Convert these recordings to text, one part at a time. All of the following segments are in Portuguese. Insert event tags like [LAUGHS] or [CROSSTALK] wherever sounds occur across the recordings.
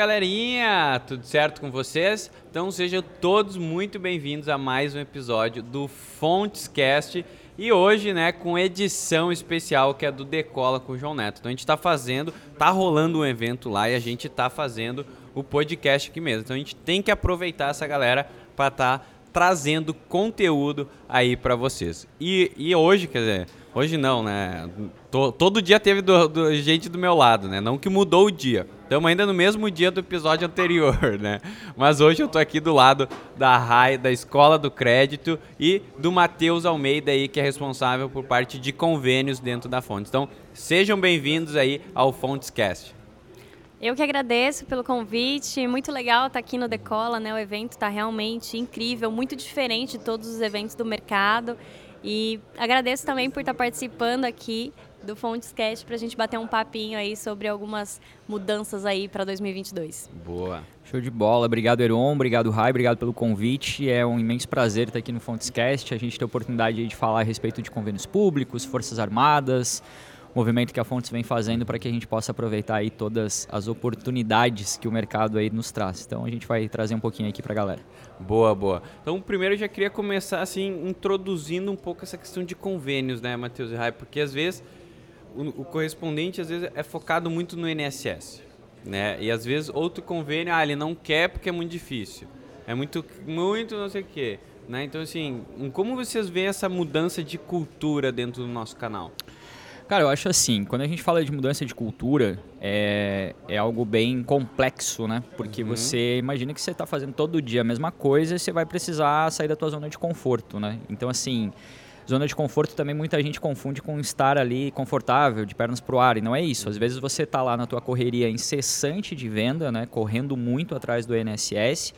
galerinha! Tudo certo com vocês? Então sejam todos muito bem-vindos a mais um episódio do Fontescast e hoje, né, com edição especial que é do Decola com o João Neto. Então a gente está fazendo, tá rolando um evento lá e a gente está fazendo o podcast aqui mesmo. Então a gente tem que aproveitar essa galera para estar tá trazendo conteúdo aí para vocês. E, e hoje, quer dizer, hoje não, né? todo dia teve do, do, gente do meu lado, né? Não que mudou o dia. Estamos ainda no mesmo dia do episódio anterior, [LAUGHS] né? Mas hoje eu tô aqui do lado da RAI, da Escola do Crédito e do Matheus Almeida aí, que é responsável por parte de convênios dentro da Fontes. Então, sejam bem-vindos aí ao Fontescast. Eu que agradeço pelo convite, muito legal estar aqui no Decola, né? O evento está realmente incrível, muito diferente de todos os eventos do mercado. E agradeço também por estar participando aqui do Fontescast para a gente bater um papinho aí sobre algumas mudanças aí para 2022. Boa. Show de bola. Obrigado, Eron. Obrigado, Rai. Obrigado pelo convite. É um imenso prazer estar aqui no Fontescast. A gente tem a oportunidade de falar a respeito de convênios públicos, Forças Armadas, movimento que a Fontes vem fazendo para que a gente possa aproveitar aí todas as oportunidades que o mercado aí nos traz. Então a gente vai trazer um pouquinho aqui para a galera. Boa, boa. Então primeiro eu já queria começar assim introduzindo um pouco essa questão de convênios, né, Matheus e Rai, porque às vezes o, o, correspondente às vezes é focado muito no INSS, né? E às vezes outro convênio, ah, ele não quer porque é muito difícil. É muito muito não sei o quê, né? Então assim, como vocês veem essa mudança de cultura dentro do nosso canal? Cara, eu acho assim, quando a gente fala de mudança de cultura, é, é algo bem complexo, né? Porque uhum. você imagina que você está fazendo todo dia a mesma coisa e você vai precisar sair da tua zona de conforto, né? Então, assim, zona de conforto também muita gente confunde com estar ali confortável, de pernas pro ar, e não é isso. Às vezes você está lá na tua correria incessante de venda, né? Correndo muito atrás do INSS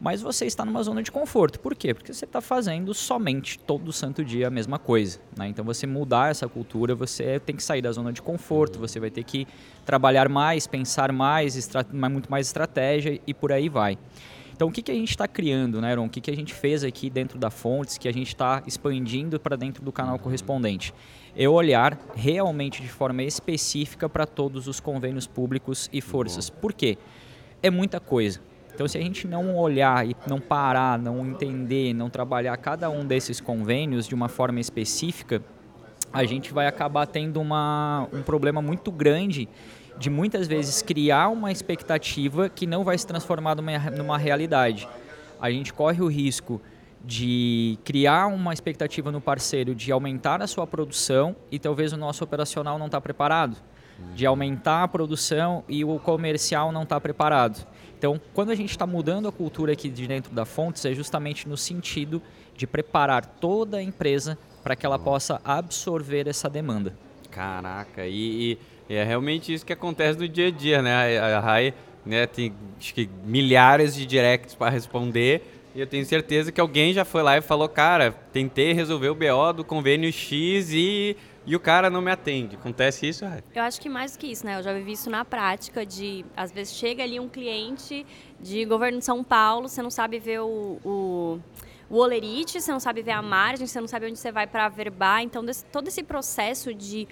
mas você está numa zona de conforto. Por quê? Porque você está fazendo somente todo santo dia a mesma coisa. Né? Então, você mudar essa cultura, você tem que sair da zona de conforto, você vai ter que trabalhar mais, pensar mais, muito mais estratégia e por aí vai. Então, o que, que a gente está criando, né, Aaron? O que, que a gente fez aqui dentro da Fontes, que a gente está expandindo para dentro do canal correspondente? É olhar realmente de forma específica para todos os convênios públicos e forças. Por quê? É muita coisa. Então, se a gente não olhar e não parar, não entender, não trabalhar cada um desses convênios de uma forma específica, a gente vai acabar tendo uma, um problema muito grande de muitas vezes criar uma expectativa que não vai se transformar numa, numa realidade. A gente corre o risco de criar uma expectativa no parceiro de aumentar a sua produção e talvez o nosso operacional não está preparado, de aumentar a produção e o comercial não está preparado. Então, quando a gente está mudando a cultura aqui de dentro da Fontes, é justamente no sentido de preparar toda a empresa para que ela possa absorver essa demanda. Caraca, e, e, é realmente isso que acontece no dia a dia, né? A, Rai né, tem acho que milhares de directs para responder e eu tenho certeza que alguém já foi lá e falou, cara, tentei resolver o BO do convênio X e e o cara não me atende. Acontece isso? Eu acho que mais do que isso, né? Eu já vivi isso na prática de, às vezes chega ali um cliente de governo de São Paulo, você não sabe ver o, o, o olerite, você não sabe ver a margem, você não sabe onde você vai para verbar. Então, desse, todo esse processo de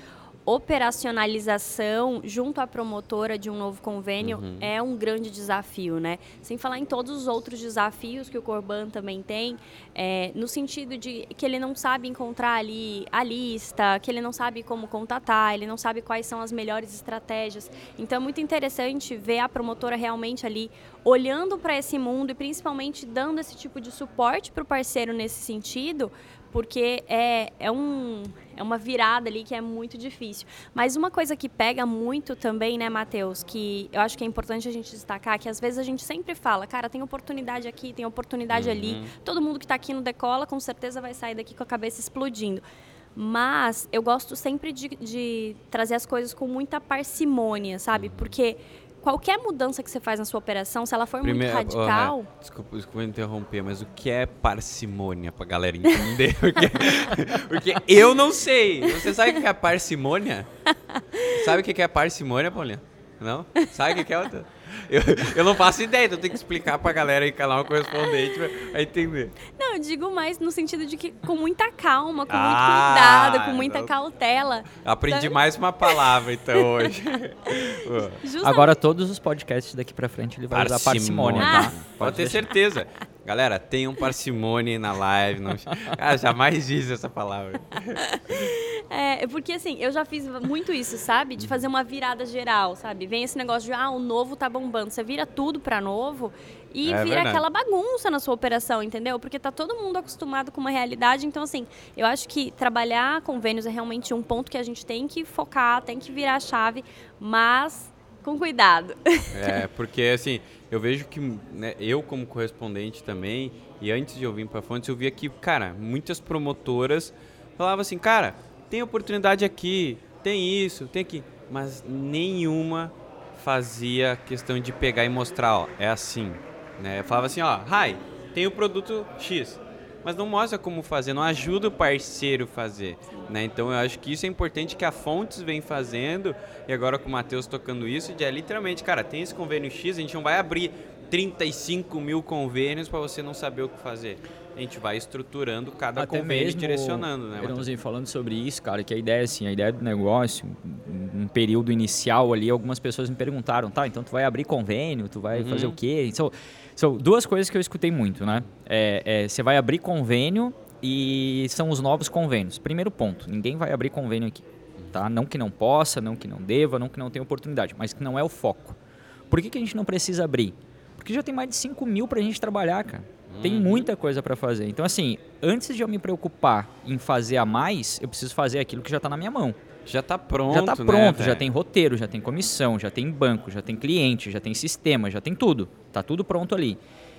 operacionalização junto à promotora de um novo convênio uhum. é um grande desafio, né? Sem falar em todos os outros desafios que o Corban também tem, é, no sentido de que ele não sabe encontrar ali a lista, que ele não sabe como contatar, ele não sabe quais são as melhores estratégias. Então é muito interessante ver a promotora realmente ali olhando para esse mundo e principalmente dando esse tipo de suporte para o parceiro nesse sentido, porque é, é, um, é uma virada ali que é muito difícil. Mas uma coisa que pega muito também, né, Matheus, que eu acho que é importante a gente destacar, que às vezes a gente sempre fala, cara, tem oportunidade aqui, tem oportunidade uhum. ali, todo mundo que está aqui no Decola com certeza vai sair daqui com a cabeça explodindo. Mas eu gosto sempre de, de trazer as coisas com muita parcimônia, sabe? Uhum. Porque qualquer mudança que você faz na sua operação, se ela for Primeiro, muito radical. Oh, desculpa, desculpa interromper, mas o que é parcimônia pra galera entender? [LAUGHS] porque, porque eu não sei. Você sabe o que é parcimônia? [LAUGHS] sabe o que é parcimônia, Paulinha? Não? Sabe o que é outra? Eu, eu não faço ideia, então tem que explicar pra galera aí, canal correspondente, pra entender. Não, eu digo mais no sentido de que com muita calma, com Ah, muito cuidado, com muita não. cautela. Aprendi Então- mais uma palavra, então, [LAUGHS] hoje. Justamente- Agora todos os podcasts daqui pra frente ele vai usar parcimônia, tá? Pode ter certeza. Galera, tenham parcimônia na live. Não... Ah, [LAUGHS] jamais disse essa palavra. [LAUGHS] É, porque assim, eu já fiz muito isso, sabe? De fazer uma virada geral, sabe? Vem esse negócio de, ah, o novo tá bombando. Você vira tudo pra novo e É vira verdade. aquela bagunça na sua operação, entendeu? Porque tá todo mundo acostumado com uma realidade. Então, assim, eu acho que trabalhar convênios é realmente um ponto que a gente tem que focar, tem que virar a chave, mas com cuidado. [LAUGHS] É, porque assim, eu vejo que né, eu como correspondente também, e antes de eu vir pra Fontes, eu via que, cara, muitas promotoras falavam assim, cara, tem oportunidade aqui, tem isso, tem aqui, mas nenhuma fazia questão de pegar e mostrar, ó, é assim, né? Eu falava assim, ó, Rai, tem o produto X, mas não mostra como fazer, não ajuda o parceiro a fazer, né? Então eu acho que isso é importante que a Fontes vem fazendo e agora com o Matheus tocando isso, de é literalmente, cara, tem esse convênio X, a gente não vai abrir 35 mil convênios para você não saber o que fazer. A gente vai estruturando cada Até convênio e direcionando, né? Matheus? Falando sobre isso, cara, que a ideia assim, a ideia do negócio, um período inicial ali, algumas pessoas me perguntaram, tá, então tu vai abrir convênio, tu vai Uhum. fazer o quê? São, são duas coisas que eu escutei muito, né? É, é, você vai abrir convênio e são os novos convênios. Primeiro ponto, ninguém vai abrir convênio aqui, tá? Não que não possa, não que não deva, não que não tenha oportunidade, mas que não é o foco. Por que, que a gente não precisa abrir? Porque já tem mais de 5 mil pra gente trabalhar, cara. Tem muita coisa pra fazer. Então, assim, antes de eu me preocupar em fazer a mais, eu preciso fazer aquilo que já tá na minha mão. Já tá pronto, já tá né, pronto, já velho? tem roteiro, já tem comissão, já tem banco, já tem cliente, já tem sistema, já tem tudo. Tá tudo pronto ali.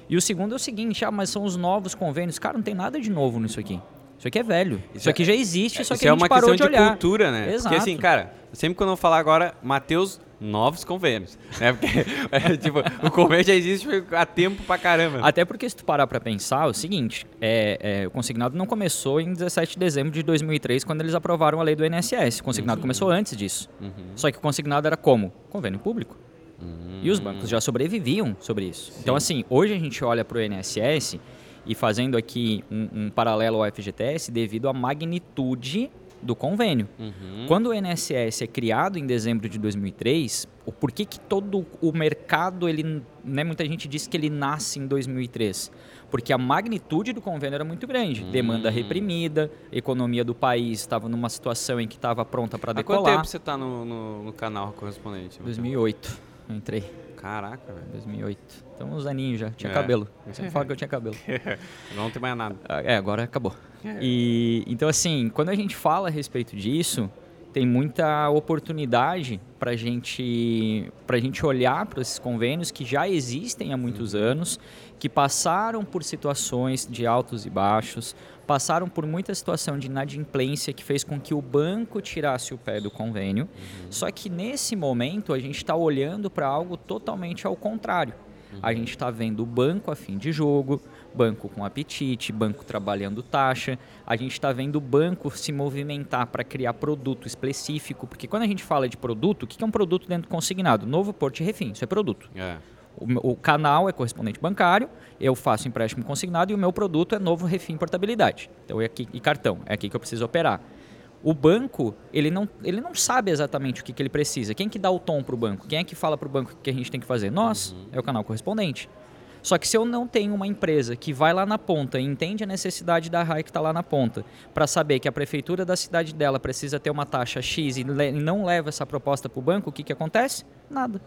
E o segundo é o seguinte, ah, mas são os novos convênios. Cara, não tem nada de novo nisso aqui. Isso aqui é velho. Isso, Isso aqui já existe, só Isso que a é gente uma parou questão de de, olhar. cultura, né? Exato. Porque assim, cara, sempre quando eu falar agora, Matheus, novos convênios. Né? Porque, [LAUGHS] é, tipo, o convênio já existe há tempo pra caramba. Até porque se tu parar pra pensar, é o seguinte, é, é, o consignado não começou em 17 de dezembro de 2003, quando eles aprovaram a lei do INSS. O consignado começou antes disso. Uhum. Só que o consignado era como? Convênio público. Hum. E os bancos já sobreviviam sobre isso. Então, assim, hoje a gente olha para o INSS e fazendo aqui um, um paralelo ao FGTS devido à magnitude do convênio. Uhum. Quando o INSS é criado em dezembro de 2003, o porquê que todo o mercado, ele, né, muita gente diz que ele nasce em 2003? Porque a magnitude do convênio era muito grande. Hum. Demanda reprimida, economia do país estava numa situação em que estava pronta para Há quanto decolar. tempo você tá no, no, no canal correspondente? Matheus? 2008, eu entrei. Caraca, velho. 2008. Então, uns aninhos já. Tinha É. cabelo. Eu sempre falo que eu tinha cabelo. [LAUGHS] Não tem mais nada. É, agora acabou. É. E então assim, quando a gente fala a respeito disso, tem muita oportunidade para gente para gente olhar para esses convênios que já existem há muitos anos, que passaram por situações de altos e baixos, passaram por muita situação de inadimplência que fez com que o banco tirasse o pé do convênio. Só que nesse momento a gente está olhando para algo totalmente ao contrário. A gente está vendo o banco a fim de jogo, banco com apetite, banco trabalhando taxa. A gente está vendo o banco se movimentar para criar produto específico, porque quando a gente fala de produto, o que é um produto dentro do consignado? Novo Porto e Refim, isso é produto. É. O, o canal é correspondente bancário, eu faço empréstimo consignado e o meu produto é novo refim portabilidade. Então é aqui e cartão, é aqui que eu preciso operar. O banco, ele não, ele não sabe exatamente o que, que ele precisa. Quem que dá o tom para o banco? Quem é que fala para o banco o que a gente tem que fazer? Nós, é o canal correspondente. Só que se eu não tenho uma empresa que vai lá na ponta e entende a necessidade da RAI que está lá na ponta, para saber que a prefeitura da cidade dela precisa ter uma taxa X e, le- não leva essa proposta para o banco, o que, que acontece? Nada.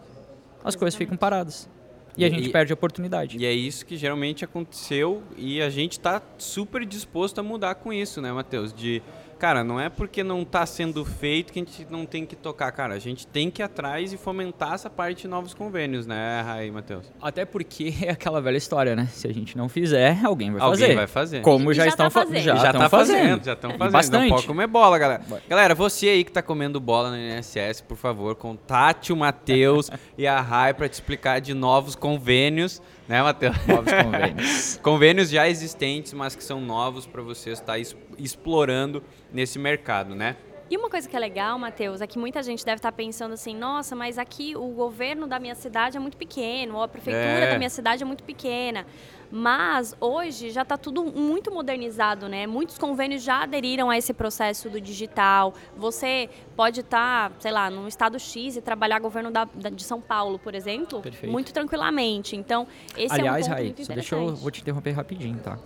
As coisas ficam paradas. E a gente e- perde a oportunidade. E é isso que geralmente aconteceu e a gente tá super disposto a mudar com isso, né, Matheus? De, cara, não é porque não tá sendo feito que a gente não tem que tocar, cara. A gente tem que ir atrás e fomentar essa parte de novos convênios, né, Raí, Matheus? Até porque [LAUGHS] é aquela velha história, né? Se a gente não fizer, alguém vai Alguém fazer. vai fazer. Como E já, já estão tá fa- fazendo. já, já estão tá fazendo. fazendo, já estão fazendo. Bastante. Não pode comer bola, galera. Galera, você aí que tá comendo bola no INSS, por favor, contate o Matheus [LAUGHS] e a Rai para te explicar de novos convênios, né, Matheus? Novos convênios. [LAUGHS] Convênios já existentes, mas que são novos para você estar es- explorando nesse mercado, né? E uma coisa que é legal, Matheus, é que muita gente deve estar pensando assim, nossa, mas aqui o governo da minha cidade é muito pequeno, ou a prefeitura é. da minha cidade é muito pequena. Mas hoje já está tudo muito modernizado, né? Muitos convênios já aderiram a esse processo do digital. Você pode estar, tá, sei lá, num estado X e trabalhar governo da, da, de São Paulo, por exemplo, Perfeito. muito tranquilamente. Então, esse Aliás, é um ponto Rai, só deixa eu vou te interromper rapidinho, tá?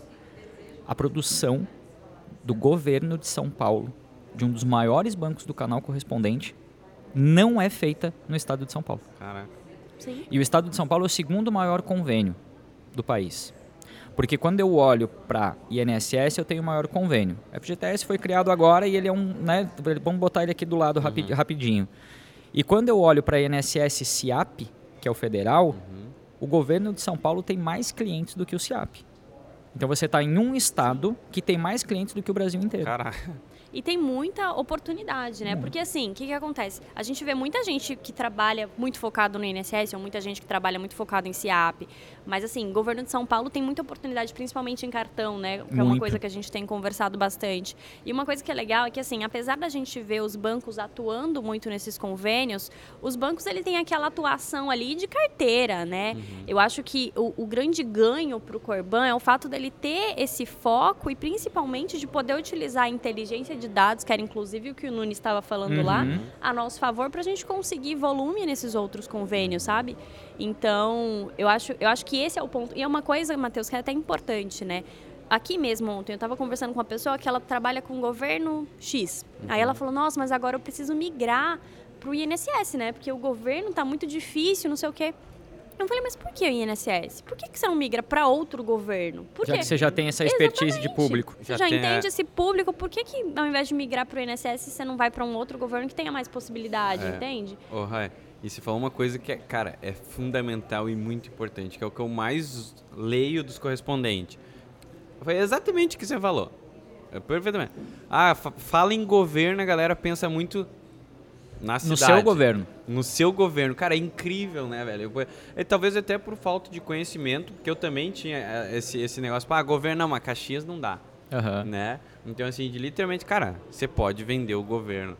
A produção do governo de São Paulo, de um dos maiores bancos do canal correspondente, não é feita no estado de São Paulo. Caraca. Sim. E o estado de São Paulo é o segundo maior convênio do país. Porque quando eu olho para INSS, eu tenho maior convênio. O FGTS foi criado agora e ele é um, né, vamos botar ele aqui do lado uhum. rapidinho. E quando eu olho para INSS CIAP, que é o federal, uhum. o governo de São Paulo tem mais clientes do que o CIAP. Então você está em um estado que tem mais clientes do que o Brasil inteiro. Caraca. E tem muita oportunidade, né? Porque assim, o que, que acontece? A gente vê muita gente que trabalha muito focado no INSS, ou muita gente que trabalha muito focado em CIAP. Mas assim, o governo de São Paulo tem muita oportunidade, principalmente em cartão, né? Que é uma coisa que a gente tem conversado bastante. E uma coisa que é legal é que, assim, apesar da gente ver os bancos atuando muito nesses convênios, os bancos ele tem aquela atuação ali de carteira, né? Uhum. Eu acho que o, o grande ganho para o Corban é o fato dele ter esse foco e principalmente de poder utilizar a inteligência de dados, que era inclusive o que o Nunes estava falando uhum. lá, a nosso favor para a gente conseguir volume nesses outros convênios, sabe? Então, eu acho, eu acho que esse é o ponto. E é uma coisa, Matheus, que é até importante, né? Aqui mesmo ontem, eu estava conversando com uma pessoa que ela trabalha com o governo X. Uhum. Aí ela falou, nossa, mas agora eu preciso migrar para o INSS, né? Porque o governo está muito difícil, não sei o quê. Eu falei, mas por que o INSS? Por que, que você não migra para outro governo? Por já quê? que você já tem essa expertise Exatamente. de público. Você já, já entende a... esse público, por que, que ao invés de migrar para o INSS, você não vai para um outro governo que tenha mais possibilidade, é. entende? Oh, e você falou uma coisa que, é, cara, é fundamental e muito importante, que é o que eu mais leio dos correspondentes. Foi exatamente o que você falou. É perfeitamente. Ah, fala em governo, a galera pensa muito na cidade. No seu governo. No seu governo. Cara, é incrível, né, velho? Eu, é, talvez até por falta de conhecimento, porque eu também tinha é, esse, esse negócio, ah, governo não, mas Caxias não dá. Uhum. Né? Então, assim, de, literalmente, cara, você pode vender o governo.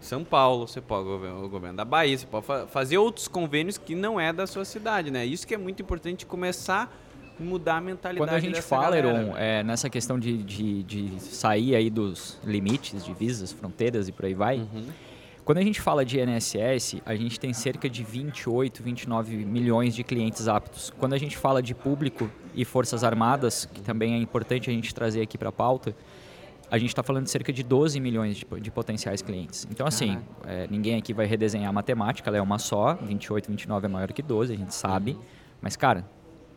São Paulo, você pode o governo da Bahia, você pode fa fazer outros convênios que não é da sua cidade, né? Isso que é muito importante começar a mudar a mentalidade Quando a gente fala, Eron, é, nessa questão de, de, de, sair aí dos limites de visas, fronteiras e por aí vai, uhum. Quando a gente fala de INSS, a gente tem cerca de 28, 29 milhões de clientes aptos. Quando a gente fala de público e forças armadas, que também é importante a gente trazer aqui para a pauta, a gente está falando de cerca de 12 milhões de, de potenciais clientes. Então, assim, é, ninguém aqui vai redesenhar a matemática, ela é uma só, 28, 29 é maior que 12, a gente sabe. Mas, cara,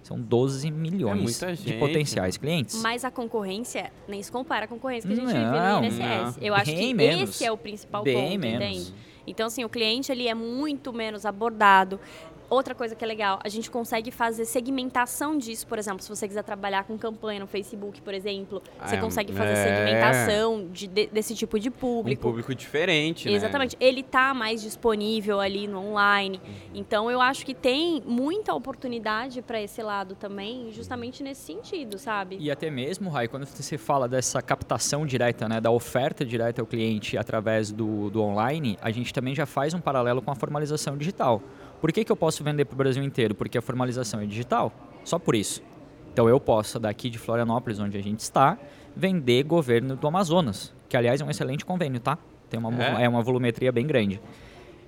são 12 milhões é de potenciais clientes. Mas a concorrência nem se compara à concorrência que a gente não, vive no INSS. Não. Eu acho Bem que menos. esse é o principal Bem ponto, menos. entende? Então, assim, o cliente ele é muito menos abordado. Outra coisa que é legal, a gente consegue fazer segmentação disso, por exemplo, se você quiser trabalhar com campanha no Facebook, por exemplo, você é, consegue fazer é... segmentação de, de, desse tipo de público. Um público diferente, né? Exatamente. Ele está mais disponível ali no online. Uhum. Então, eu acho que tem muita oportunidade para esse lado também, justamente nesse sentido, sabe? E até mesmo, Rai, quando você fala dessa captação direta, né, da oferta direta ao cliente através do, do online, a gente também já faz um paralelo com a formalização digital. Por que, que eu posso vender para o Brasil inteiro? Porque a formalização é digital. Só por isso. Então eu posso, daqui de Florianópolis, onde a gente está, vender governo do Amazonas, que aliás é um excelente convênio, tá? Tem uma, é? é uma volumetria bem grande.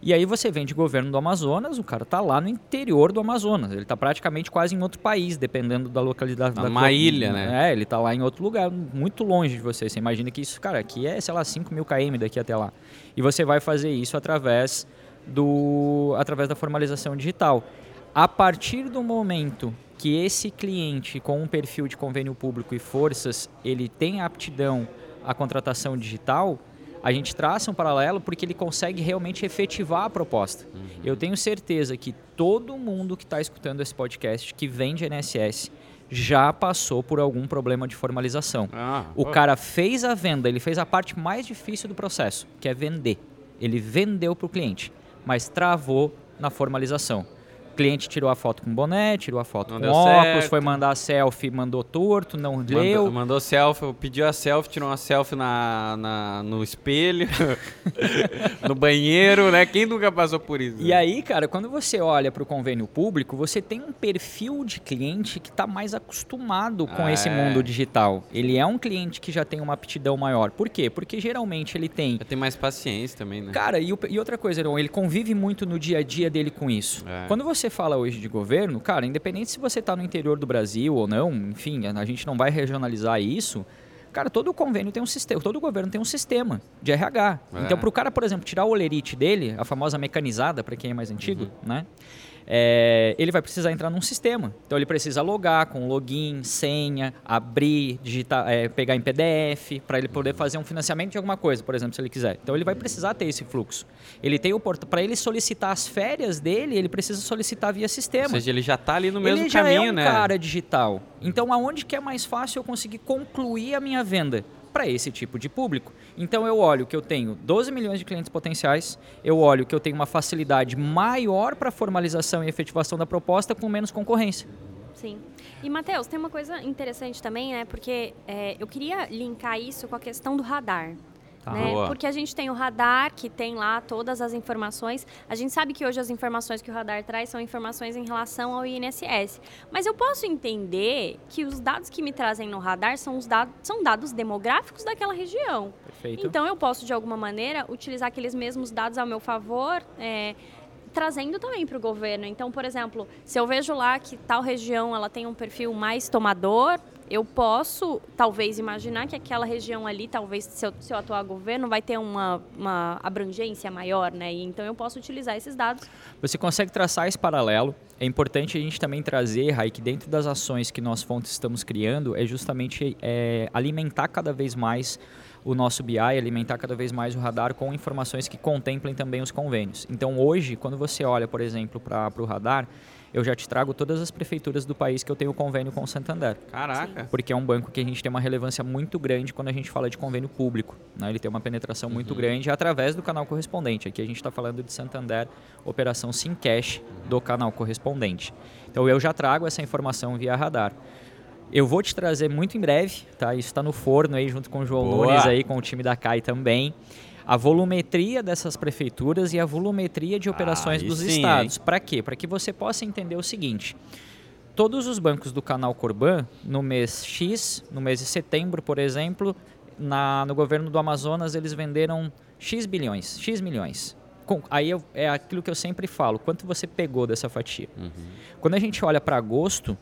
E aí você vende governo do Amazonas, o cara está lá no interior do Amazonas. Ele está praticamente quase em outro país, dependendo da localidade. Uma da ilha, né? É, ele está lá em outro lugar, muito longe de você. Você imagina que isso, cara, aqui é, sei lá, 5 mil km daqui até lá. E você vai fazer isso através do através da formalização digital. A partir do momento que esse cliente com um perfil de convênio público e forças, ele tem aptidão à contratação digital, a gente traça um paralelo porque ele consegue realmente efetivar a proposta. Uhum. Eu tenho certeza que todo mundo que está escutando esse podcast que vende NSS já passou por algum problema de formalização. Ah, o cara fez a venda, ele fez a parte mais difícil do processo, que é vender. Ele vendeu para o cliente mas travou na formalização. Cliente tirou a foto com boné, tirou a foto Não com óculos, certo. foi mandar a selfie, mandou torto, não Mandou, leu. mandou selfie, pediu a selfie, tirou uma selfie na, na- no espelho, [LAUGHS] no banheiro, né? Quem nunca passou por isso? E aí, cara, quando você olha para o convênio público, você tem um perfil de cliente que está mais acostumado com Ah, esse é. mundo digital. Ele é um cliente que já tem uma aptidão maior. Por quê? Porque geralmente ele tem. Já tem mais paciência também, né? Cara, e, e outra coisa, Heron, ele convive muito no dia a dia dele com isso. É. Quando você fala hoje de governo, cara, independente se você está no interior do Brasil ou não, enfim, a gente não vai regionalizar isso. Cara, todo convênio tem um sistema, todo governo tem um sistema de RH. É. Então, para o cara, por exemplo, tirar o olerite dele, a famosa mecanizada, para quem é mais antigo, Uhum. né? É, ele vai precisar entrar num sistema. Então, ele precisa logar com login, senha, abrir, digitar, é, pegar em PDF, para ele poder fazer um financiamento de alguma coisa, por exemplo, se ele quiser. Então, ele vai precisar ter esse fluxo. Ele tem o para ele solicitar as férias dele, ele precisa solicitar via sistema Ou seja, ele já tá ali no mesmo ele já caminho, é um né? cara digital. Então, aonde que é mais fácil eu conseguir concluir a minha venda? Para esse tipo de público. Então, eu olho que eu tenho 12 milhões de clientes potenciais, eu olho que eu tenho uma facilidade maior para formalização e efetivação da proposta com menos concorrência. Sim. E, Matheus, tem uma coisa interessante também, né? Porque é, eu queria linkar isso com a questão do radar. Tá. né? Porque a gente tem o radar que tem lá todas as informações. A gente sabe que hoje as informações que o radar traz são informações em relação ao INSS. Mas eu posso entender que os dados que me trazem no radar são os dados, são dados demográficos daquela região. Perfeito. Então eu posso, de alguma maneira, utilizar aqueles mesmos dados ao meu favor. é, Trazendo também para o governo. Então, por exemplo, se eu vejo lá que tal região ela tem um perfil mais tomador, eu posso talvez imaginar que aquela região ali, talvez se eu, se eu atuar governo, vai ter uma, uma abrangência maior, né? E então eu posso utilizar esses dados. Você consegue traçar esse paralelo. É importante a gente também trazer, Rai, que dentro das ações que nós fontes estamos criando é justamente é, alimentar cada vez mais o nosso BI, alimentar cada vez mais o radar com informações que contemplem também os convênios. Então hoje, quando você olha, por exemplo, para o radar, eu já te trago todas as prefeituras do país que eu tenho convênio com o Santander. Caraca. Porque é um banco que a gente tem uma relevância muito grande quando a gente fala de convênio público. Né? Ele tem uma penetração muito grande através do canal correspondente. Aqui a gente está falando de Santander, operação Sim Cash do canal correspondente. Então eu já trago essa informação via radar. Eu vou te trazer muito em breve, tá? Isso está no forno aí junto com o João Boa. Nunes aí, com o time da CAI também. A volumetria dessas prefeituras e a volumetria de operações Aí dos sim, estados. Para quê? Para que você possa entender o seguinte: todos os bancos do canal Corban, no mês X, no mês de setembro, por exemplo, na, no governo do Amazonas, eles venderam X bilhões, X milhões. Com- aí eu- é aquilo que eu sempre falo, quanto você pegou dessa fatia? Quando a gente olha para agosto,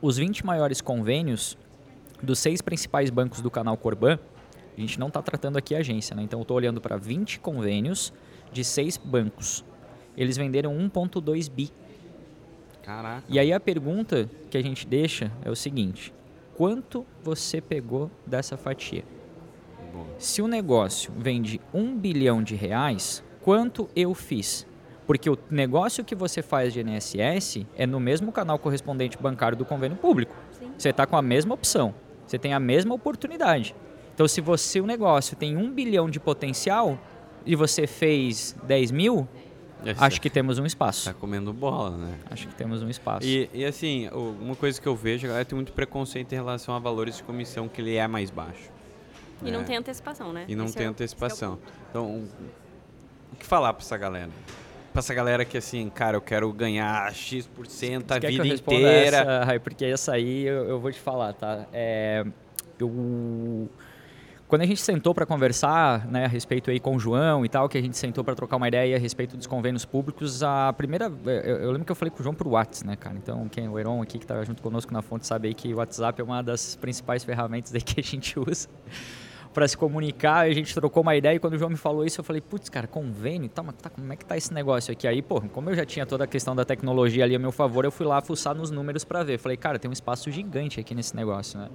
os 20 maiores convênios dos seis principais bancos do canal Corban, a gente não está tratando aqui a agência, né? então eu estou olhando para 20 convênios de seis bancos. Eles venderam 1,2 bi. Caraca. E aí a pergunta que a gente deixa é o seguinte: quanto você pegou dessa fatia? Bom. Se o negócio vende um bilhão de reais, quanto eu fiz? Porque o negócio que você faz de INSS é no mesmo canal correspondente bancário do convênio público. Sim. Você está com a mesma opção, você tem a mesma oportunidade. Então, se você o negócio tem um bilhão de potencial e você fez 10 mil, acho que temos um espaço. Tá comendo bola, né? Acho que temos um espaço. E, e assim, uma coisa que eu vejo, a galera tem muito preconceito em relação a valores de comissão que ele é mais baixo. E não É. tem antecipação, né? E não Esse tem é esse é o antecipação. Então, o o que falar pra essa galera? Pra essa galera que assim, cara, eu quero ganhar X% a vida inteira. Essa, Rai? porque essa aí eu, eu vou te falar, tá? É, eu, quando a gente sentou para conversar né, a respeito aí com o João e tal, que a gente sentou para trocar uma ideia a respeito dos convênios públicos, a primeira. Eu, eu lembro que eu falei com o João por WhatsApp, né, cara? Então, quem o Heron aqui que tá junto conosco na fonte sabe aí que o WhatsApp é uma das principais ferramentas aí que a gente [LAUGHS] usa para se comunicar, a gente trocou uma ideia e quando o João me falou isso, eu falei, putz, cara, convênio, tá, mas tá, como é que tá esse negócio aqui? Aí, pô, como eu já tinha toda a questão da tecnologia ali a meu favor, eu fui lá fuçar nos números para ver. Falei, cara, tem um espaço gigante aqui nesse negócio, né?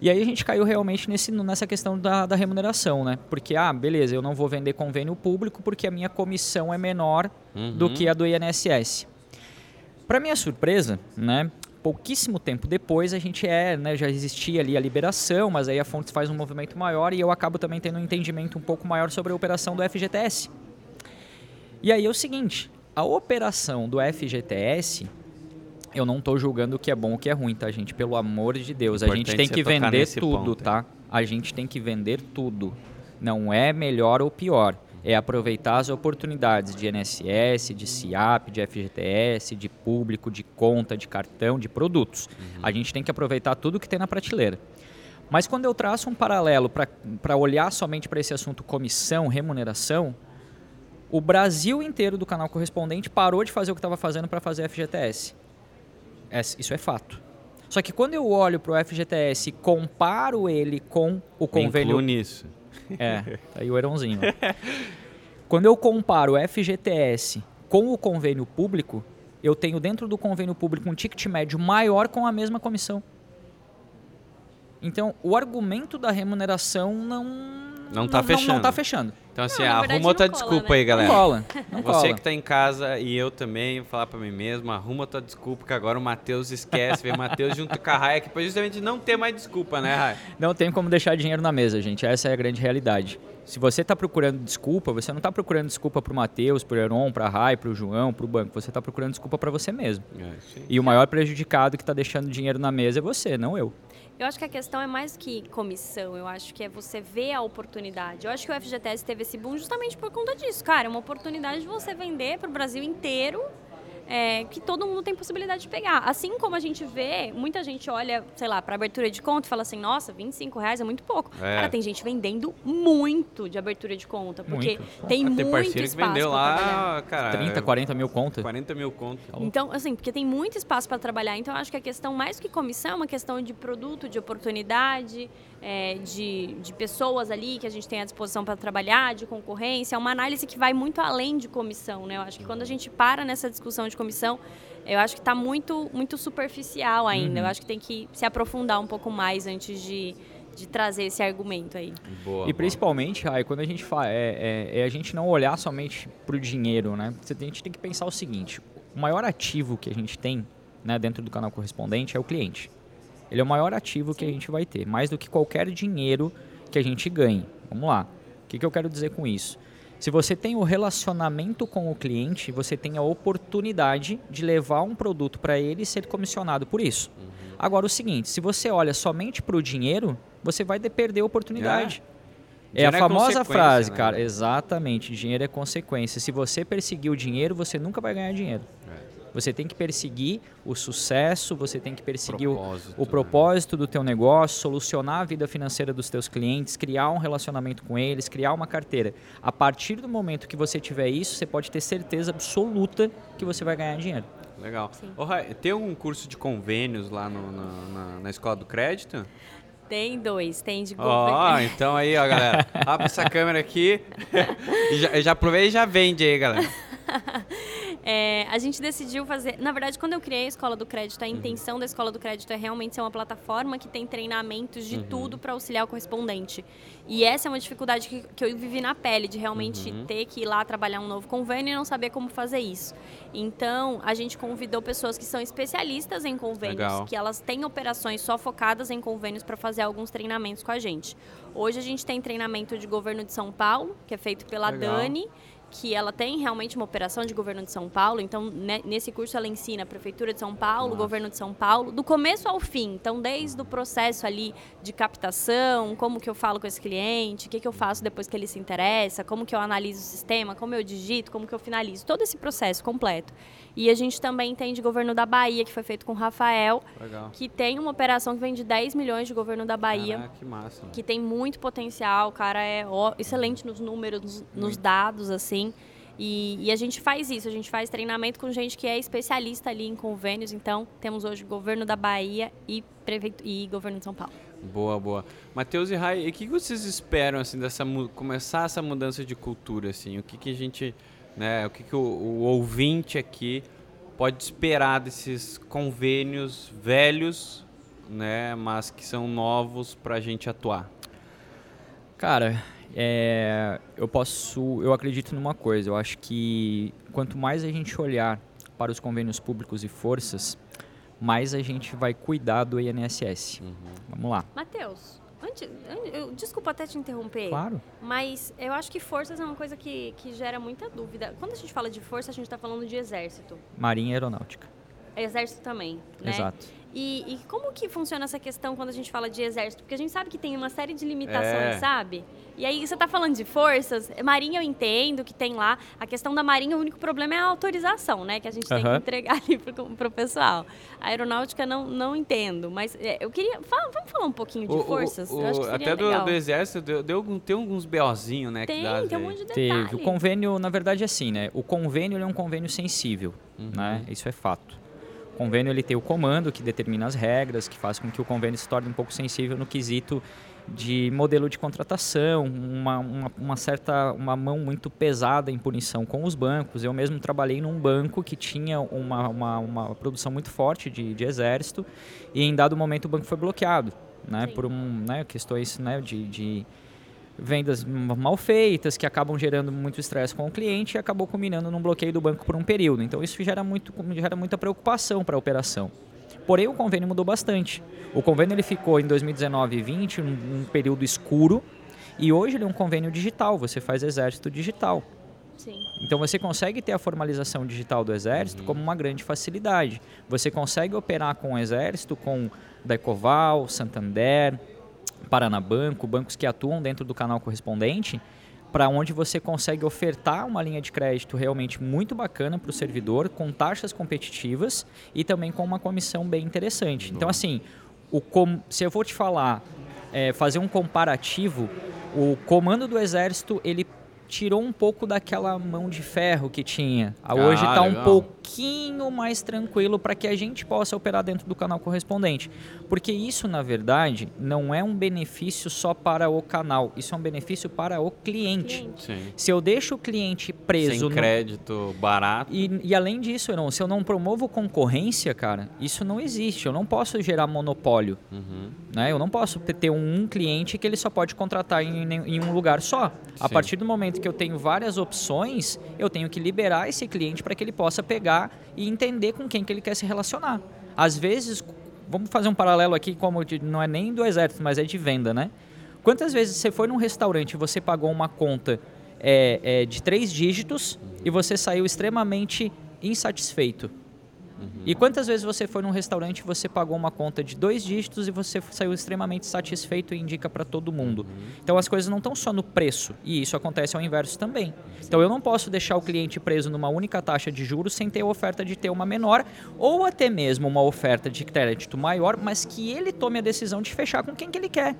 E aí a gente caiu realmente nesse, nessa questão da, da remuneração, né? Porque, ah, beleza, eu não vou vender convênio público porque a minha comissão é menor do Uhum. que a do INSS. Para minha surpresa, né? Pouquíssimo tempo depois a gente é, né, já existia ali a liberação, mas aí a Fontes faz um movimento maior e eu acabo também tendo um entendimento um pouco maior sobre a operação do FGTS. E aí é o seguinte, a operação do FGTS, eu não estou julgando o que é bom o que é ruim, tá, gente? Pelo amor de Deus. A gente tem que vender tudo, ponto, tá? A gente tem que vender tudo. Não é melhor ou pior. É aproveitar as oportunidades de NSS, de CIAP, de FGTS, de público, de conta, de cartão, de produtos. Uhum. A gente tem que aproveitar tudo que tem na prateleira. Mas quando eu traço um paralelo para olhar somente para esse assunto comissão, remuneração, o Brasil inteiro do canal correspondente parou de fazer o que estava fazendo para fazer FGTS. Isso é fato. Só que quando eu olho para o FGTS e comparo ele com o convênio. Incluo nisso. É, tá aí o Eronzinho. quando eu comparo o FGTS com o convênio público, eu tenho dentro do convênio público um ticket médio maior com a mesma comissão. Então, o argumento da remuneração não não está fechando. Não tá fechando. Então, assim, não, arruma outra desculpa né? aí, galera. Não cola. Não Você cola. que está em casa e eu também, vou falar para mim mesmo, arruma outra desculpa, que agora o Matheus esquece, vem Matheus junto com a Raia, que pode justamente não ter mais desculpa, né, Raia? Não tem como deixar dinheiro na mesa, gente. Essa é a grande realidade. Se você está procurando desculpa, você não está procurando desculpa para o Matheus, para o Heron, para a Rai, para o João, para o banco. Você está procurando desculpa para você mesmo. É, e o maior prejudicado que está deixando dinheiro na mesa é você, não eu. Eu acho que a questão é mais que comissão, eu acho que é você ver a oportunidade. Eu acho que o FGTS teve esse boom justamente por conta disso. Cara, é uma oportunidade de você vender para o Brasil inteiro é, que todo mundo tem possibilidade de pegar. Assim como a gente vê, muita gente olha, sei lá, para abertura de conta e fala assim, nossa, 25 reais é muito pouco. É. Cara, tem gente vendendo muito de abertura de conta, porque muito. tem ah, muito tem espaço que vendeu lá, cara, 30, 40 mil contas. 40 mil contas. Então, assim, porque tem muito espaço para trabalhar. Então, eu acho que a questão, mais que comissão, é uma questão de produto, de oportunidade, é, de, de pessoas ali que a gente tem à disposição para trabalhar, de concorrência. É uma análise que vai muito além de comissão, né? Eu acho que quando a gente para nessa discussão de comissão, eu acho que está muito, muito superficial ainda. Uhum. Eu acho que tem que se aprofundar um pouco mais antes de, de trazer esse argumento aí. Boa, e principalmente, aí quando a gente fala, é, é, é, a gente não olhar somente para o dinheiro, né? a gente tem que pensar o seguinte: o maior ativo que a gente tem né, dentro do canal correspondente é o cliente. Ele é o maior ativo Sim. que a gente vai ter, mais do que qualquer dinheiro que a gente ganhe. Vamos lá. O que, que eu quero dizer com isso? Se você tem o relacionamento com o cliente, você tem a oportunidade de levar um produto para ele e ser comissionado por isso. Uhum. Agora, o seguinte: se você olha somente para o dinheiro, você vai perder a oportunidade. É, é a é famosa é frase, né? cara. Exatamente. Dinheiro é consequência. Se você perseguir o dinheiro, você nunca vai ganhar dinheiro. Você tem que perseguir o sucesso, você tem que perseguir propósito, o, o, propósito né? do teu negócio, solucionar a vida financeira dos teus clientes, criar um relacionamento com eles, criar uma carteira. A partir do momento que você tiver isso, você pode ter certeza absoluta que você vai ganhar dinheiro. Legal. Oh, tem algum curso de convênios lá no, na, na, na Escola do Crédito? Tem dois, tem de. Ó, oh, [LAUGHS] então aí, ó, galera. Abre essa câmera aqui. [LAUGHS] e já, já aproveita e já vende aí, galera. [LAUGHS] É, a gente decidiu fazer. Na verdade, quando eu criei a Escola do Crédito, a uhum. intenção da Escola do Crédito é realmente ser uma plataforma que tem treinamentos de uhum. tudo para auxiliar o correspondente. E essa é uma dificuldade que, que eu vivi na pele, de realmente uhum. ter que ir lá trabalhar um novo convênio e não saber como fazer isso. Então, a gente convidou pessoas que são especialistas em convênios, Legal. que elas têm operações só focadas em convênios para fazer alguns treinamentos com a gente. Hoje a gente tem treinamento de governo de São Paulo, que é feito pela Legal. Dani que ela tem realmente uma operação de governo de São Paulo. Então, né, nesse curso ela ensina a Prefeitura de São Paulo, o governo de São Paulo, do começo ao fim. Então, desde o processo ali de captação, como que eu falo com esse cliente, o que, que eu faço depois que ele se interessa, como que eu analiso o sistema, como eu digito, como que eu finalizo. Todo esse processo completo. E a gente também tem de governo da Bahia, que foi feito com o Rafael, Legal. que tem uma operação que vem de 10 milhões de governo da Bahia. Caraca, que massa. Que tem muito potencial, o cara é ó, excelente nos números, nos, nos dados, assim. E, e, a gente faz isso, a gente faz treinamento com gente que é especialista ali em convênios. Então, temos hoje governo da Bahia e, prefeito, e governo de São Paulo. Boa, boa. Matheus e Rai, o que vocês esperam assim dessa começar essa mudança de cultura assim? O que, que a gente né? O que, que o, o ouvinte aqui pode esperar desses convênios velhos, né? Mas que são novos para a gente atuar? Cara, é, eu posso, eu acredito numa coisa. Eu acho que quanto mais a gente olhar para os convênios públicos e forças, mais a gente vai cuidar do INSS. Uhum. Vamos lá. Matheus, antes, eu, desculpa até te interromper. Claro. Mas eu acho que forças é uma coisa que, que gera muita dúvida. Quando a gente fala de força, a gente está falando de exército. Marinha e aeronáutica. Exército também, né? Exato. E, e, como que funciona essa questão quando a gente fala de exército? Porque a gente sabe que tem uma série de limitações, é. sabe? E aí você está falando de forças, Marinha eu entendo que tem lá. A questão da Marinha, o único problema é a autorização, né? Que a gente tem que entregar [LAUGHS] ali para o pessoal. A aeronáutica não, não entendo, mas é, eu queria. Fala, vamos falar um pouquinho de o, forças? O, o, até do, do, exército deu, deu, tem alguns BOzinhos, né? Tem, dá, tem um monte de detalhe. Teve. O convênio, na verdade, é assim, né? O convênio é um convênio sensível, uhum. né? Isso é fato. O convênio ele tem o comando que determina as regras, que faz com que o convênio se torne um pouco sensível no quesito de modelo de contratação, uma, uma, uma, certa uma mão muito pesada em punição com os bancos. Eu mesmo trabalhei num banco que tinha uma, uma, uma produção muito forte de, de exército e em dado momento o banco foi bloqueado, né, por um, né, questões né, de, de vendas mal feitas, que acabam gerando muito estresse com o cliente e acabou culminando num bloqueio do banco por um período. Então isso gera, muito, gera muita preocupação para a operação. Porém, o convênio mudou bastante. O convênio ele ficou em 2019 e 2020 um, um período escuro e hoje ele é um convênio digital, você faz exército digital. Sim. Então você consegue ter a formalização digital do exército uhum. como uma grande facilidade. Você consegue operar com o exército, com Decoval, Santander, Paranabanco, bancos que atuam dentro do canal correspondente, para onde você consegue ofertar uma linha de crédito realmente muito bacana para o servidor, com taxas competitivas e também com uma comissão bem interessante. Então, assim, o com... se eu vou te falar, é, fazer um comparativo, o comando do Exército ele tirou um pouco daquela mão de ferro que tinha. Ah, Hoje está um pouquinho mais tranquilo para que a gente possa operar dentro do canal correspondente. Porque isso, na verdade, não é um benefício só para o canal, isso é um benefício para o cliente. cliente. Se eu deixo o cliente preso. Sem crédito no... barato. E, e além disso, não, se eu não promovo concorrência, cara, isso não existe. Eu não posso gerar monopólio. Uhum. Né? Eu não posso ter um cliente que ele só pode contratar em, em um lugar só. A partir do momento momento que eu tenho várias opções, eu tenho que liberar esse cliente para que ele possa pegar e entender com quem que ele quer se relacionar. Às vezes, vamos fazer um paralelo aqui, como de, não é nem do exército, mas é de venda, né? Quantas vezes você foi num restaurante e você pagou uma conta é, é, de três dígitos e você saiu extremamente insatisfeito? Uhum. E quantas vezes você foi num restaurante e você pagou uma conta de dois dígitos e você saiu extremamente satisfeito e indica para todo mundo? Uhum. Então as coisas não estão só no preço, e isso acontece ao inverso também. Então eu não posso deixar o cliente preso numa única taxa de juros sem ter a oferta de ter uma menor, ou até mesmo uma oferta de crédito maior, mas que ele tome a decisão de fechar com quem que ele quer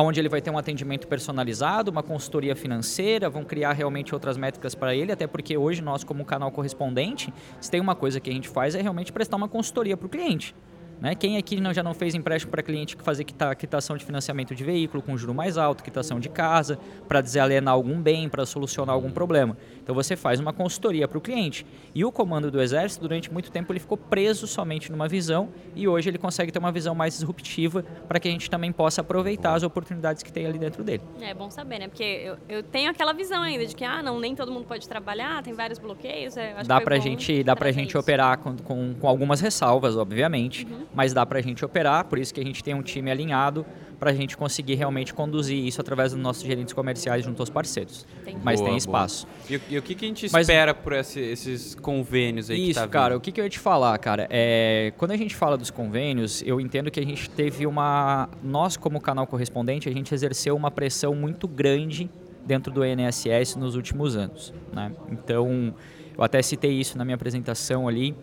onde ele vai ter um atendimento personalizado, uma consultoria financeira, vão criar realmente outras métricas para ele, até porque hoje nós, como canal correspondente, se tem uma coisa que a gente faz é realmente prestar uma consultoria para o cliente. Né? Quem aqui já não fez empréstimo para cliente que fazer quitação de financiamento de veículo com juro mais alto, quitação de casa, para desalienar algum bem, para solucionar algum problema? Então você faz uma consultoria para o cliente. E o comando do Exército, durante muito tempo, ele ficou preso somente numa visão e hoje ele consegue ter uma visão mais disruptiva para que a gente também possa aproveitar as oportunidades que tem ali dentro dele. É bom saber, né? Porque eu, eu tenho aquela visão ainda de que ah, não, nem todo mundo pode trabalhar, tem vários bloqueios. É, dá para gente, dá pra gente operar com, com, com, algumas ressalvas, obviamente. Uhum mas dá para a gente operar, por isso que a gente tem um time alinhado para a gente conseguir realmente conduzir isso através dos nossos gerentes comerciais junto aos parceiros. Entendi. Mas boa, tem espaço. E, e, o que, que a gente espera mas, por esse, esses convênios aí Isso, tá cara, o que, que eu ia te falar, cara? É, quando a gente fala dos convênios, eu entendo que a gente teve uma... Nós, como canal correspondente, a gente exerceu uma pressão muito grande dentro do INSS nos últimos anos. Né? Então, eu até citei isso na minha apresentação ali,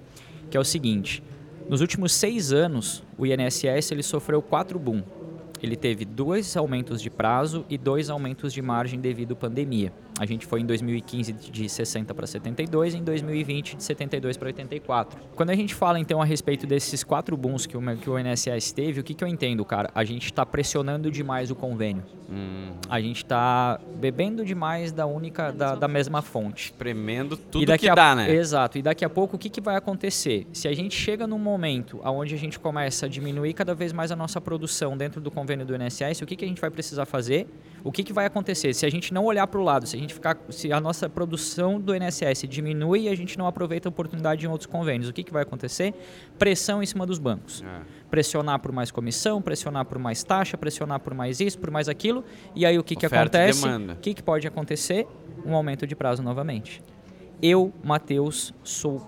que é o seguinte nos últimos seis anos, o INSS ele sofreu quatro boom. Ele teve dois aumentos de prazo e dois aumentos de margem devido à pandemia. A gente foi em 2015 de 60 para 72 e em 2020 de 72 para 84. Quando a gente fala então a respeito desses quatro booms que o, que o INSS teve, o que, que eu entendo, cara? A gente está pressionando demais o convênio. Hum. A gente está bebendo demais da única, da, da mesma fonte. Espremendo tudo que a, dá, né? Exato. E daqui a pouco o que, que vai acontecer? Se a gente chega num momento onde a gente começa a diminuir cada vez mais a nossa produção dentro do convênio convênio do INSS, o que, que a gente vai precisar fazer? O que, que vai acontecer? Se a gente não olhar para o lado, se a gente ficar, se a nossa produção do INSS diminui e a gente não aproveita a oportunidade em outros convênios, o que, que vai acontecer? Pressão em cima dos bancos. É. Pressionar por mais comissão, pressionar por mais taxa, pressionar por mais isso, por mais aquilo. E aí o que, que acontece? O que, que pode acontecer? Um aumento de prazo novamente. Eu, Matheus, sou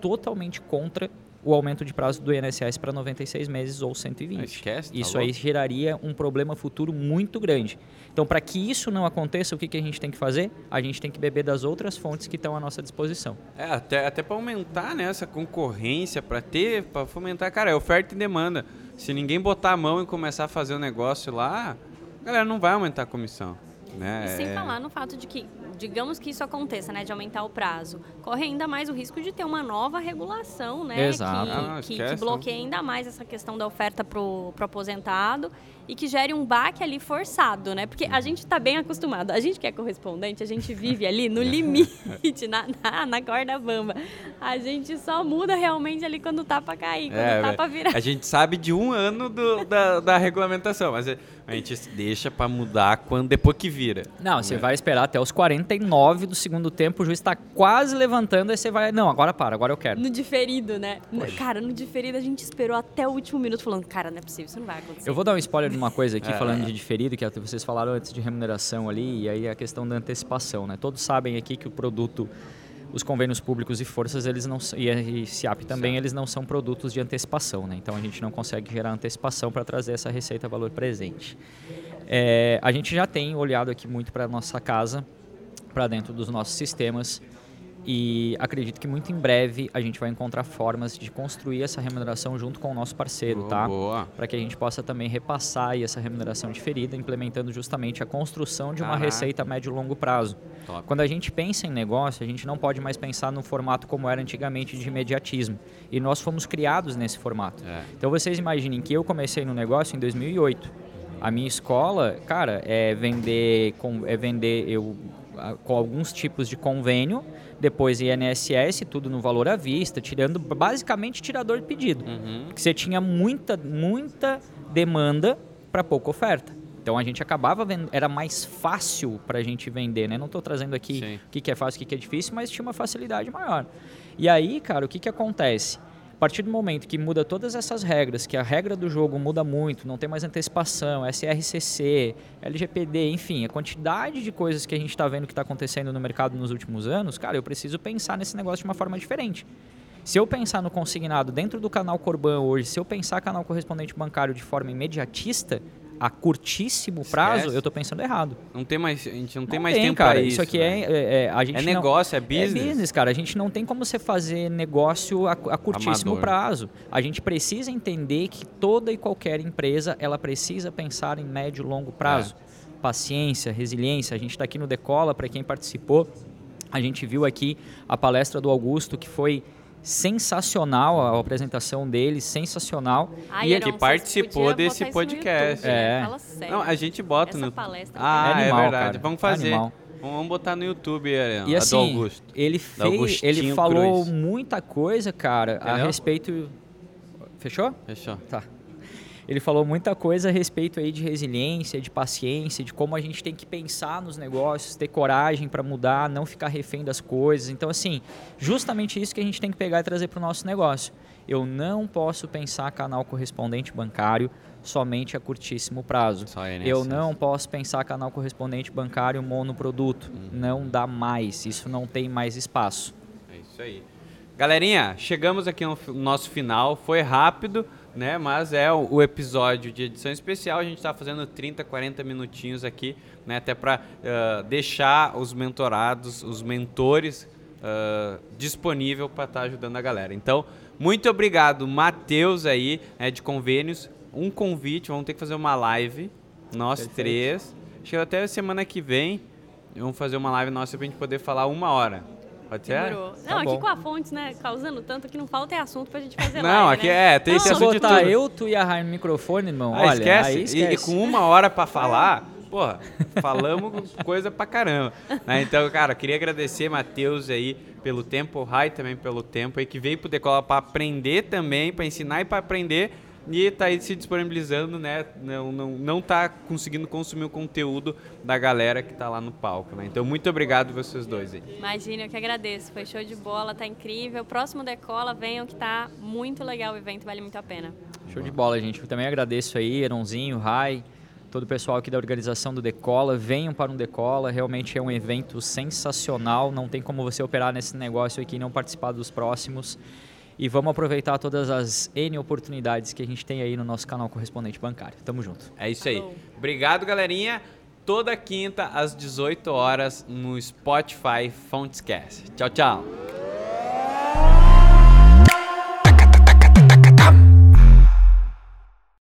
totalmente contra o aumento de prazo do INSS para 96 meses ou 120. esquece, tá isso louco. aí geraria um problema futuro muito grande. Então, para que isso não aconteça, o que, que a gente tem que fazer? A gente tem que beber das outras fontes que estão à nossa disposição. É, até, até para aumentar né, essa concorrência, para ter, para fomentar, cara, é oferta e demanda. Se ninguém botar a mão e começar a fazer o negócio lá, a galera não vai aumentar a comissão. Né? E sem é... falar no fato de que digamos que isso aconteça, né, de aumentar o prazo, corre ainda mais o risco de ter uma nova regulação, né, Exato. que, ah, que, que, bloqueie ainda mais essa questão da oferta para o aposentado e que gere um baque ali forçado, né? Porque a uhum. gente está bem acostumado. A gente que é correspondente, a gente vive ali no [LAUGHS] limite, na, na, na corda bamba. A gente só muda realmente ali quando tá para cair, quando é, tá para virar. A gente sabe de um ano do, da, da regulamentação, mas a gente deixa para mudar quando depois que vira. Não, você né? vai esperar até os 49 do segundo tempo, o juiz está quase levantando, aí você vai, não, agora para, agora eu quero. No diferido, né? Poxa. Cara, no diferido a gente esperou até o último minuto falando, cara, não é possível, isso não vai acontecer. Eu vou dar um spoiler de uma coisa aqui, é. falando de diferido, que vocês falaram antes de remuneração ali, e aí a questão da antecipação, né? Todos sabem aqui que o produto os convênios públicos e forças eles não e a SIAP também certo. eles não são produtos de antecipação, né? Então a gente não consegue gerar antecipação para trazer essa receita valor presente. É, a gente já tem olhado aqui muito para nossa casa, para dentro dos nossos sistemas e acredito que muito em breve a gente vai encontrar formas de construir essa remuneração junto com o nosso parceiro, tá? Para que a gente possa também repassar essa remuneração diferida, implementando justamente a construção de uma Caraca. receita a médio e longo prazo. Top. Quando a gente pensa em negócio, a gente não pode mais pensar no formato como era antigamente de imediatismo. E nós fomos criados nesse formato. É. Então vocês imaginem que eu comecei no negócio em 2008. A minha escola, cara, é vender, é vender eu com alguns tipos de convênio depois INSS, tudo no valor à vista, tirando basicamente tirador de pedido. Uhum. Que você tinha muita, muita demanda para pouca oferta. Então a gente acabava vendo, era mais fácil para a gente vender, né? Não estou trazendo aqui o que, que é fácil, o que, que é difícil, mas tinha uma facilidade maior. E aí, cara, o que, que acontece? Partir do momento que muda todas essas regras, que a regra do jogo muda muito, não tem mais antecipação, SRCC, LGPD, enfim, a quantidade de coisas que a gente está vendo que está acontecendo no mercado nos últimos anos, cara, eu preciso pensar nesse negócio de uma forma diferente. Se eu pensar no consignado dentro do canal Corban hoje, se eu pensar canal correspondente bancário de forma imediatista, a curtíssimo prazo, Esquece. eu estou pensando errado. Não tem mais, a gente não, não tem mais tem, tempo cara, para isso. Isso aqui é, é, é, a gente é negócio, é business. É business, cara. A gente não tem como você fazer negócio a, a curtíssimo Amador. prazo. A gente precisa entender que toda e qualquer empresa ela precisa pensar em médio e longo prazo. É. Paciência, resiliência. A gente está aqui no Decola para quem participou. A gente viu aqui a palestra do Augusto que foi sensacional a apresentação dele, sensacional. Ai, e ele participou desse podcast. é. Não, a gente bota Essa no palestra Ah, é, animal, é verdade. Cara. Vamos fazer. É Vamos botar no YouTube a, e assim, Augusto. Ele fez, ele falou Cruz. muita coisa, cara, Entendeu? a respeito Fechou? Fechou. Tá. Ele falou muita coisa a respeito aí de resiliência, de paciência, de como a gente tem que pensar nos negócios, ter coragem para mudar, não ficar refém das coisas. Então, assim, justamente isso que a gente tem que pegar e trazer para o nosso negócio. Eu não posso pensar canal correspondente bancário somente a curtíssimo prazo. Eu não posso pensar canal correspondente bancário monoproduto. Uhum. Não dá mais. Isso não tem mais espaço. É isso aí. Galerinha, chegamos aqui no nosso final. Foi rápido né? Mas é o, o, episódio de edição especial. A gente está fazendo 30, 40 minutinhos aqui, né? Até para uh, deixar os mentorados, os mentores uh, disponível para estar tá ajudando a galera. Então, muito obrigado, Matheus aí, né, de convênios. Um convite, vamos ter que fazer uma live, nós Perfeito. três. Acho que até semana que vem vamos fazer uma live nossa para a gente poder falar uma hora. Pode ser? Demorou. Tá não, bom. aqui com a Fontes, né, causando tanto que não falta é assunto pra gente fazer Não, live, aqui né? é, tem esse assunto de tudo. eu, tu e a Rain no microfone, irmão, ah, olha, esquece. Aí esquece. E, e, com uma hora pra [LAUGHS] falar, porra, falamos coisa pra caramba. Né? Então, cara, queria agradecer, Matheus, aí, pelo tempo, o Rai também pelo tempo aí, que veio pro Decola pra aprender também, pra ensinar e pra aprender e está aí se disponibilizando, né? Não, não, não tá conseguindo consumir o conteúdo da galera que está lá no palco, né? Então, muito obrigado vocês dois aí. Imagina, eu que agradeço. Foi show de bola, tá incrível. Próximo Decola, venham que tá muito legal o evento, vale muito a pena. Show de bola, gente. Eu também agradeço aí, Eronzinho, Rai, todo o pessoal aqui da organização do Decola. Venham para um Decola, realmente é um evento sensacional. Não tem como você operar nesse negócio aqui e não participar dos próximos. E vamos aproveitar todas as N oportunidades que a gente tem aí no nosso canal correspondente bancário. Tamo junto. É isso aí. Obrigado, galerinha. Toda quinta às 18 horas no Spotify Fontescast. Tchau, tchau.